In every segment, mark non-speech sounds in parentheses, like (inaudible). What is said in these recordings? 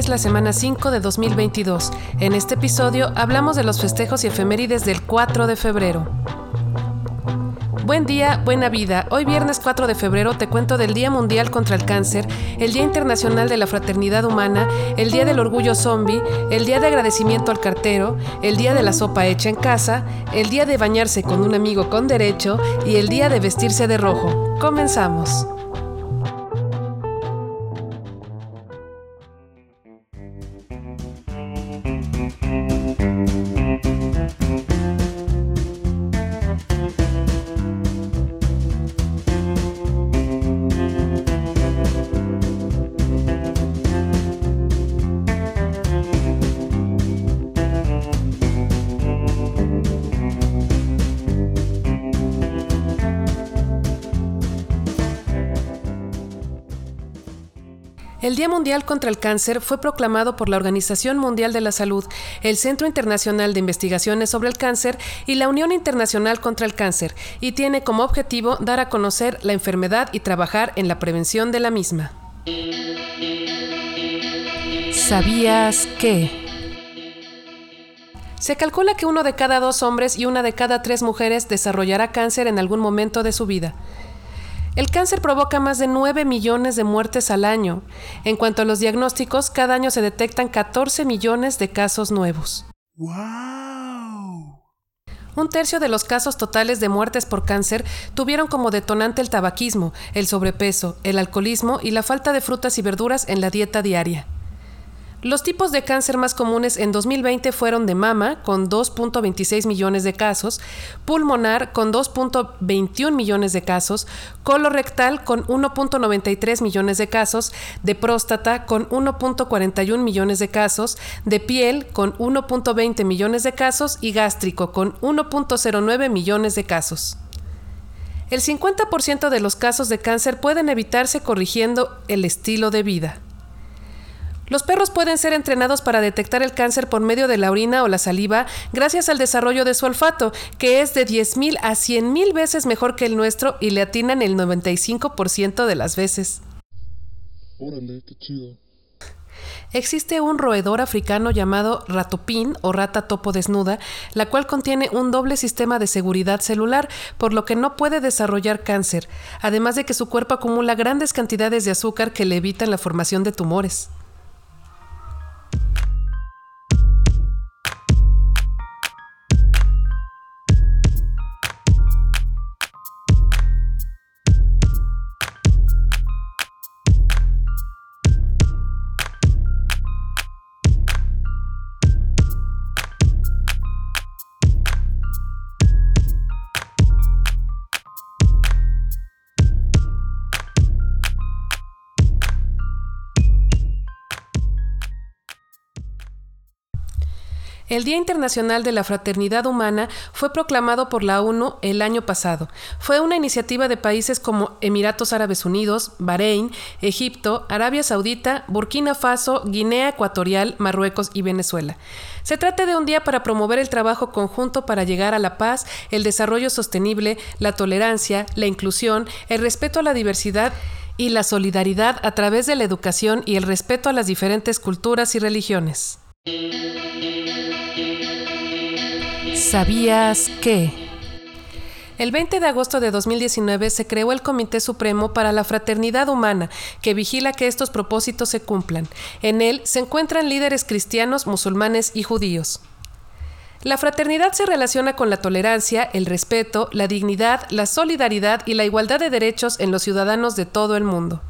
Es la semana 5 de 2022. En este episodio hablamos de los festejos y efemérides del 4 de febrero. Buen día, buena vida. Hoy viernes 4 de febrero te cuento del Día Mundial contra el Cáncer, el Día Internacional de la Fraternidad Humana, el Día del Orgullo Zombie, el Día de Agradecimiento al Cartero, el Día de la Sopa Hecha en Casa, el Día de Bañarse con un amigo con derecho y el Día de Vestirse de Rojo. Comenzamos. El Día Mundial contra el Cáncer fue proclamado por la Organización Mundial de la Salud, el Centro Internacional de Investigaciones sobre el Cáncer y la Unión Internacional contra el Cáncer, y tiene como objetivo dar a conocer la enfermedad y trabajar en la prevención de la misma. ¿Sabías que? Se calcula que uno de cada dos hombres y una de cada tres mujeres desarrollará cáncer en algún momento de su vida. El cáncer provoca más de 9 millones de muertes al año. En cuanto a los diagnósticos, cada año se detectan 14 millones de casos nuevos. ¡Wow! Un tercio de los casos totales de muertes por cáncer tuvieron como detonante el tabaquismo, el sobrepeso, el alcoholismo y la falta de frutas y verduras en la dieta diaria. Los tipos de cáncer más comunes en 2020 fueron de mama, con 2.26 millones de casos, pulmonar, con 2.21 millones de casos, colorectal, con 1.93 millones de casos, de próstata, con 1.41 millones de casos, de piel, con 1.20 millones de casos, y gástrico, con 1.09 millones de casos. El 50% de los casos de cáncer pueden evitarse corrigiendo el estilo de vida. Los perros pueden ser entrenados para detectar el cáncer por medio de la orina o la saliva gracias al desarrollo de su olfato, que es de 10.000 a 100.000 veces mejor que el nuestro y le atinan el 95% de las veces. Órale, qué chido. Existe un roedor africano llamado ratopín o rata topo desnuda, la cual contiene un doble sistema de seguridad celular, por lo que no puede desarrollar cáncer, además de que su cuerpo acumula grandes cantidades de azúcar que le evitan la formación de tumores. El Día Internacional de la Fraternidad Humana fue proclamado por la ONU el año pasado. Fue una iniciativa de países como Emiratos Árabes Unidos, Bahrein, Egipto, Arabia Saudita, Burkina Faso, Guinea Ecuatorial, Marruecos y Venezuela. Se trata de un día para promover el trabajo conjunto para llegar a la paz, el desarrollo sostenible, la tolerancia, la inclusión, el respeto a la diversidad y la solidaridad a través de la educación y el respeto a las diferentes culturas y religiones. ¿Sabías que? El 20 de agosto de 2019 se creó el Comité Supremo para la Fraternidad Humana, que vigila que estos propósitos se cumplan. En él se encuentran líderes cristianos, musulmanes y judíos. La fraternidad se relaciona con la tolerancia, el respeto, la dignidad, la solidaridad y la igualdad de derechos en los ciudadanos de todo el mundo.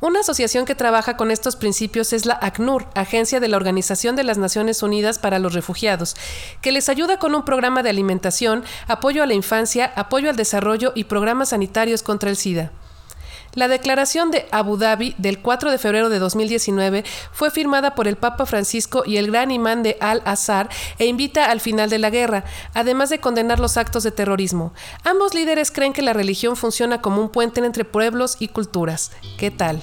Una asociación que trabaja con estos principios es la ACNUR, Agencia de la Organización de las Naciones Unidas para los Refugiados, que les ayuda con un programa de alimentación, apoyo a la infancia, apoyo al desarrollo y programas sanitarios contra el SIDA. La declaración de Abu Dhabi del 4 de febrero de 2019 fue firmada por el Papa Francisco y el gran imán de Al-Azhar e invita al final de la guerra, además de condenar los actos de terrorismo. Ambos líderes creen que la religión funciona como un puente entre pueblos y culturas. ¿Qué tal?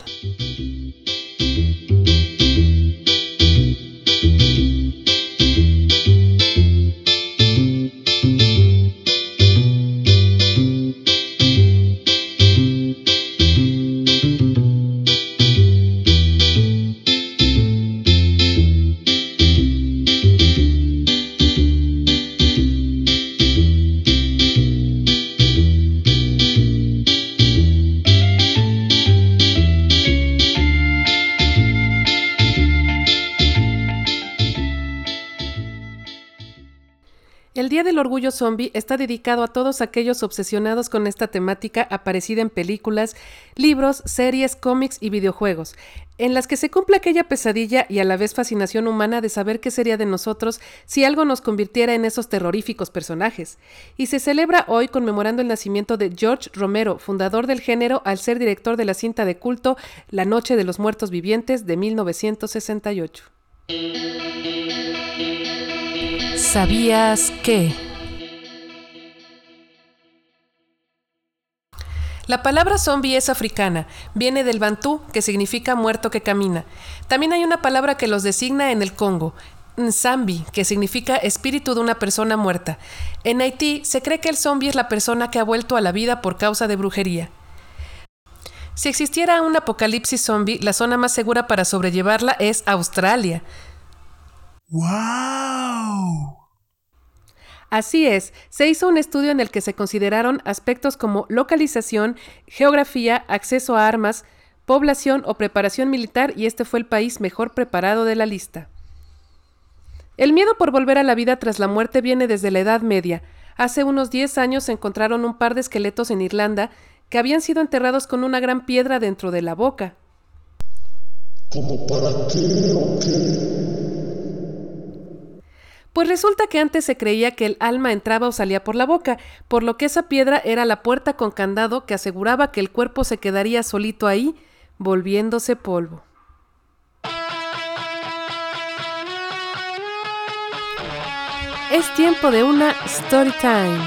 Orgullo Zombie está dedicado a todos aquellos obsesionados con esta temática aparecida en películas, libros, series, cómics y videojuegos, en las que se cumple aquella pesadilla y a la vez fascinación humana de saber qué sería de nosotros si algo nos convirtiera en esos terroríficos personajes. Y se celebra hoy conmemorando el nacimiento de George Romero, fundador del género al ser director de la cinta de culto La Noche de los Muertos Vivientes de 1968. ¿Sabías que? La palabra zombie es africana, viene del bantú, que significa muerto que camina. También hay una palabra que los designa en el Congo, Nzambi, que significa espíritu de una persona muerta. En Haití se cree que el zombie es la persona que ha vuelto a la vida por causa de brujería. Si existiera un apocalipsis zombie, la zona más segura para sobrellevarla es Australia. ¡Wow! Así es, se hizo un estudio en el que se consideraron aspectos como localización, geografía, acceso a armas, población o preparación militar y este fue el país mejor preparado de la lista. El miedo por volver a la vida tras la muerte viene desde la Edad Media. Hace unos 10 años se encontraron un par de esqueletos en Irlanda que habían sido enterrados con una gran piedra dentro de la boca. ¿Cómo para qué o qué? Pues resulta que antes se creía que el alma entraba o salía por la boca, por lo que esa piedra era la puerta con candado que aseguraba que el cuerpo se quedaría solito ahí, volviéndose polvo. Es tiempo de una story time.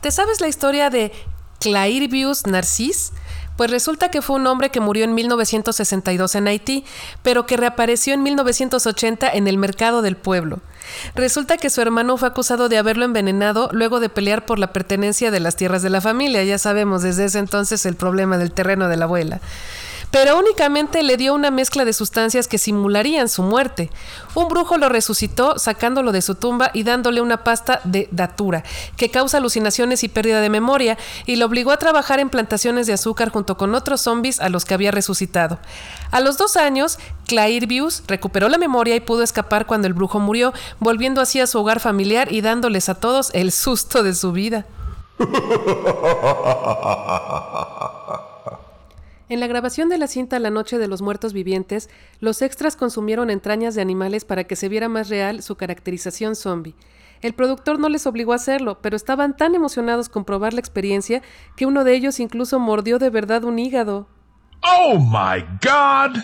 ¿Te sabes la historia de Clairvius Narcís? Pues resulta que fue un hombre que murió en 1962 en Haití, pero que reapareció en 1980 en el mercado del pueblo. Resulta que su hermano fue acusado de haberlo envenenado luego de pelear por la pertenencia de las tierras de la familia. Ya sabemos desde ese entonces el problema del terreno de la abuela pero únicamente le dio una mezcla de sustancias que simularían su muerte. Un brujo lo resucitó sacándolo de su tumba y dándole una pasta de datura, que causa alucinaciones y pérdida de memoria, y lo obligó a trabajar en plantaciones de azúcar junto con otros zombies a los que había resucitado. A los dos años, Clairvius recuperó la memoria y pudo escapar cuando el brujo murió, volviendo así a su hogar familiar y dándoles a todos el susto de su vida. (laughs) En la grabación de la cinta La Noche de los Muertos Vivientes, los extras consumieron entrañas de animales para que se viera más real su caracterización zombie. El productor no les obligó a hacerlo, pero estaban tan emocionados con probar la experiencia que uno de ellos incluso mordió de verdad un hígado. ¡Oh, my God!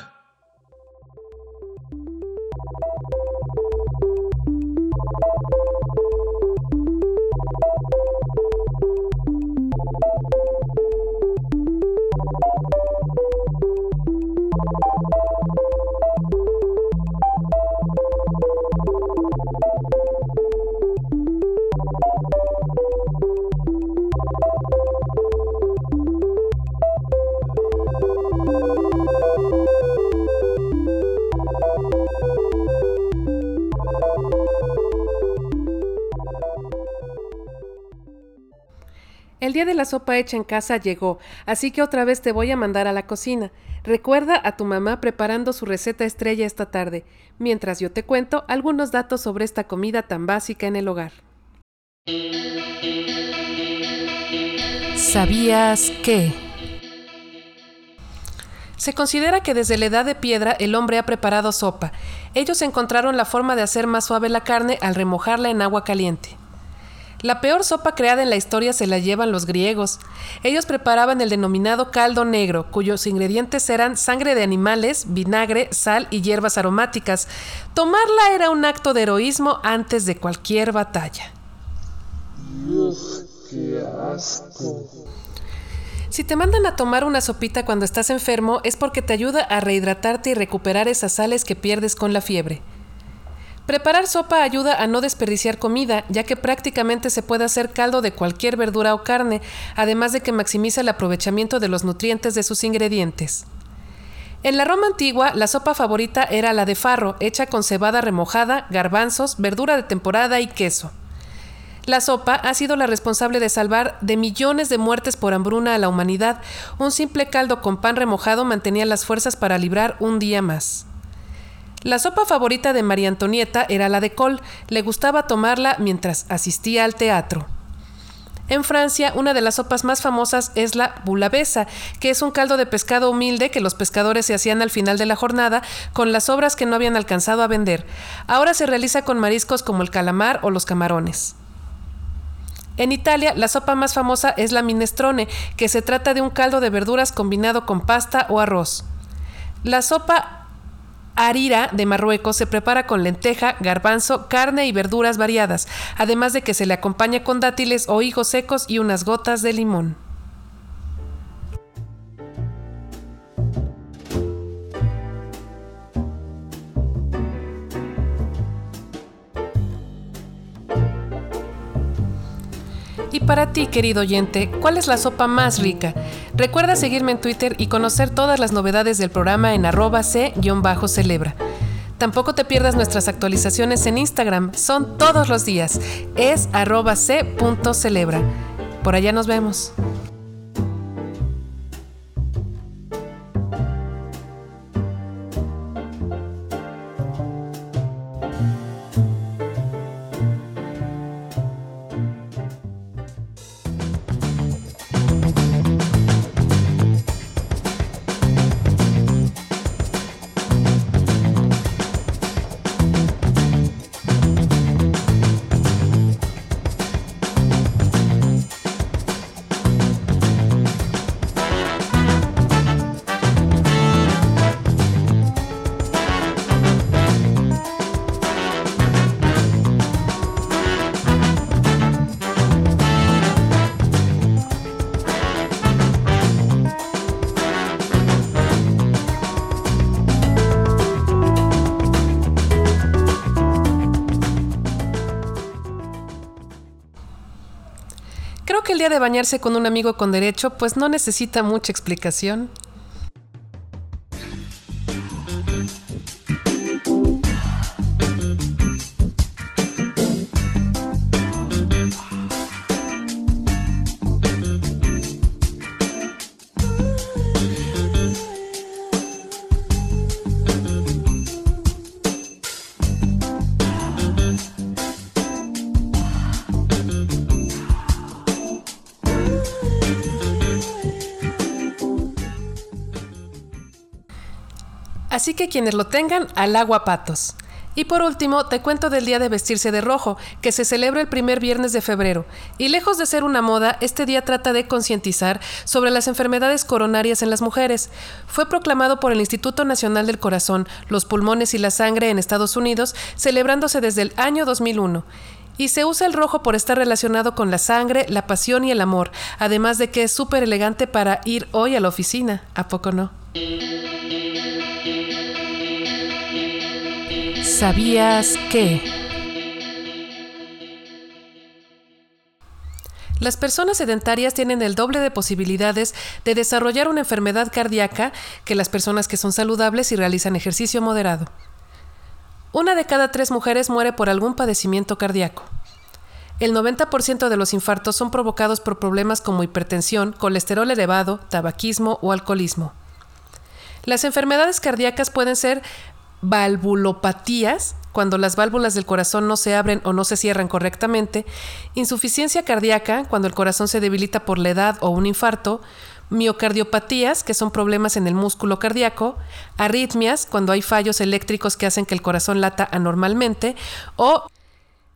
El día de la sopa hecha en casa llegó, así que otra vez te voy a mandar a la cocina. Recuerda a tu mamá preparando su receta estrella esta tarde, mientras yo te cuento algunos datos sobre esta comida tan básica en el hogar. ¿Sabías que? Se considera que desde la edad de piedra el hombre ha preparado sopa. Ellos encontraron la forma de hacer más suave la carne al remojarla en agua caliente. La peor sopa creada en la historia se la llevan los griegos. Ellos preparaban el denominado caldo negro, cuyos ingredientes eran sangre de animales, vinagre, sal y hierbas aromáticas. Tomarla era un acto de heroísmo antes de cualquier batalla. ¡Qué asco! Si te mandan a tomar una sopita cuando estás enfermo es porque te ayuda a rehidratarte y recuperar esas sales que pierdes con la fiebre. Preparar sopa ayuda a no desperdiciar comida, ya que prácticamente se puede hacer caldo de cualquier verdura o carne, además de que maximiza el aprovechamiento de los nutrientes de sus ingredientes. En la Roma antigua, la sopa favorita era la de farro, hecha con cebada remojada, garbanzos, verdura de temporada y queso. La sopa ha sido la responsable de salvar de millones de muertes por hambruna a la humanidad. Un simple caldo con pan remojado mantenía las fuerzas para librar un día más. La sopa favorita de María Antonieta era la de col. Le gustaba tomarla mientras asistía al teatro. En Francia, una de las sopas más famosas es la boulabesa, que es un caldo de pescado humilde que los pescadores se hacían al final de la jornada con las sobras que no habían alcanzado a vender. Ahora se realiza con mariscos como el calamar o los camarones. En Italia, la sopa más famosa es la minestrone, que se trata de un caldo de verduras combinado con pasta o arroz. La sopa Arira de Marruecos se prepara con lenteja, garbanzo, carne y verduras variadas, además de que se le acompaña con dátiles o higos secos y unas gotas de limón. Para ti, querido oyente, ¿cuál es la sopa más rica? Recuerda seguirme en Twitter y conocer todas las novedades del programa en arroba c-celebra. Tampoco te pierdas nuestras actualizaciones en Instagram, son todos los días. Es arroba c.celebra. Por allá nos vemos. El día de bañarse con un amigo con derecho pues no necesita mucha explicación. Así que quienes lo tengan, al agua patos. Y por último, te cuento del Día de Vestirse de Rojo, que se celebra el primer viernes de febrero. Y lejos de ser una moda, este día trata de concientizar sobre las enfermedades coronarias en las mujeres. Fue proclamado por el Instituto Nacional del Corazón, los Pulmones y la Sangre en Estados Unidos, celebrándose desde el año 2001. Y se usa el rojo por estar relacionado con la sangre, la pasión y el amor, además de que es súper elegante para ir hoy a la oficina. ¿A poco no? ¿Sabías que? Las personas sedentarias tienen el doble de posibilidades de desarrollar una enfermedad cardíaca que las personas que son saludables y realizan ejercicio moderado. Una de cada tres mujeres muere por algún padecimiento cardíaco. El 90% de los infartos son provocados por problemas como hipertensión, colesterol elevado, tabaquismo o alcoholismo. Las enfermedades cardíacas pueden ser valvulopatías, cuando las válvulas del corazón no se abren o no se cierran correctamente, insuficiencia cardíaca, cuando el corazón se debilita por la edad o un infarto, miocardiopatías, que son problemas en el músculo cardíaco, arritmias, cuando hay fallos eléctricos que hacen que el corazón lata anormalmente, o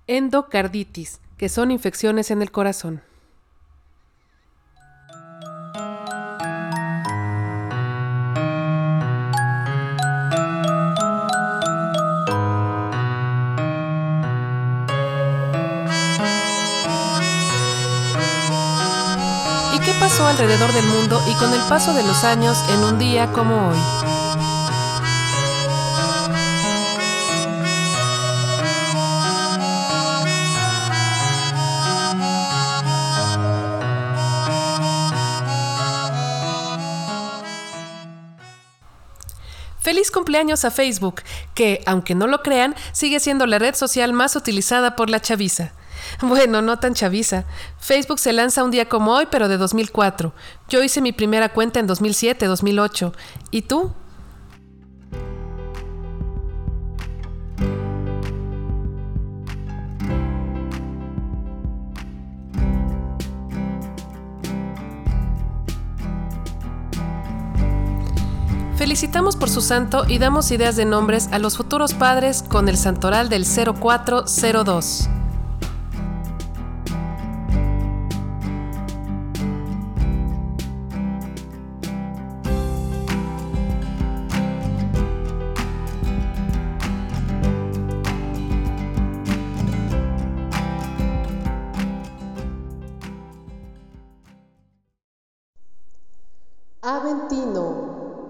endocarditis, que son infecciones en el corazón. Alrededor del mundo y con el paso de los años en un día como hoy? Feliz cumpleaños a Facebook, que, aunque no lo crean, sigue siendo la red social más utilizada por la chaviza. (laughs) Bueno, no tan chaviza. Facebook se lanza un día como hoy, pero de 2004. Yo hice mi primera cuenta en 2007, 2008. ¿Y tú? Felicitamos por su santo y damos ideas de nombres a los futuros padres con el santoral del 0402.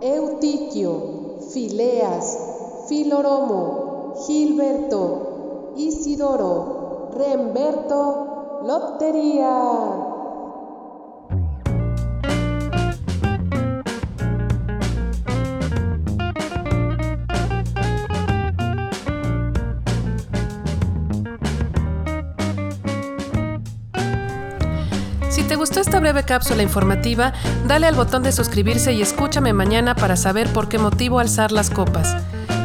Eutiquio, Fileas, Filoromo, Gilberto, Isidoro, Remberto, Lotería. Breve cápsula informativa, dale al botón de suscribirse y escúchame mañana para saber por qué motivo alzar las copas.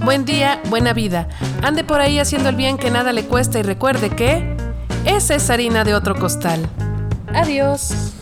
Buen día, buena vida. Ande por ahí haciendo el bien que nada le cuesta y recuerde que esa es harina de otro costal. Adiós.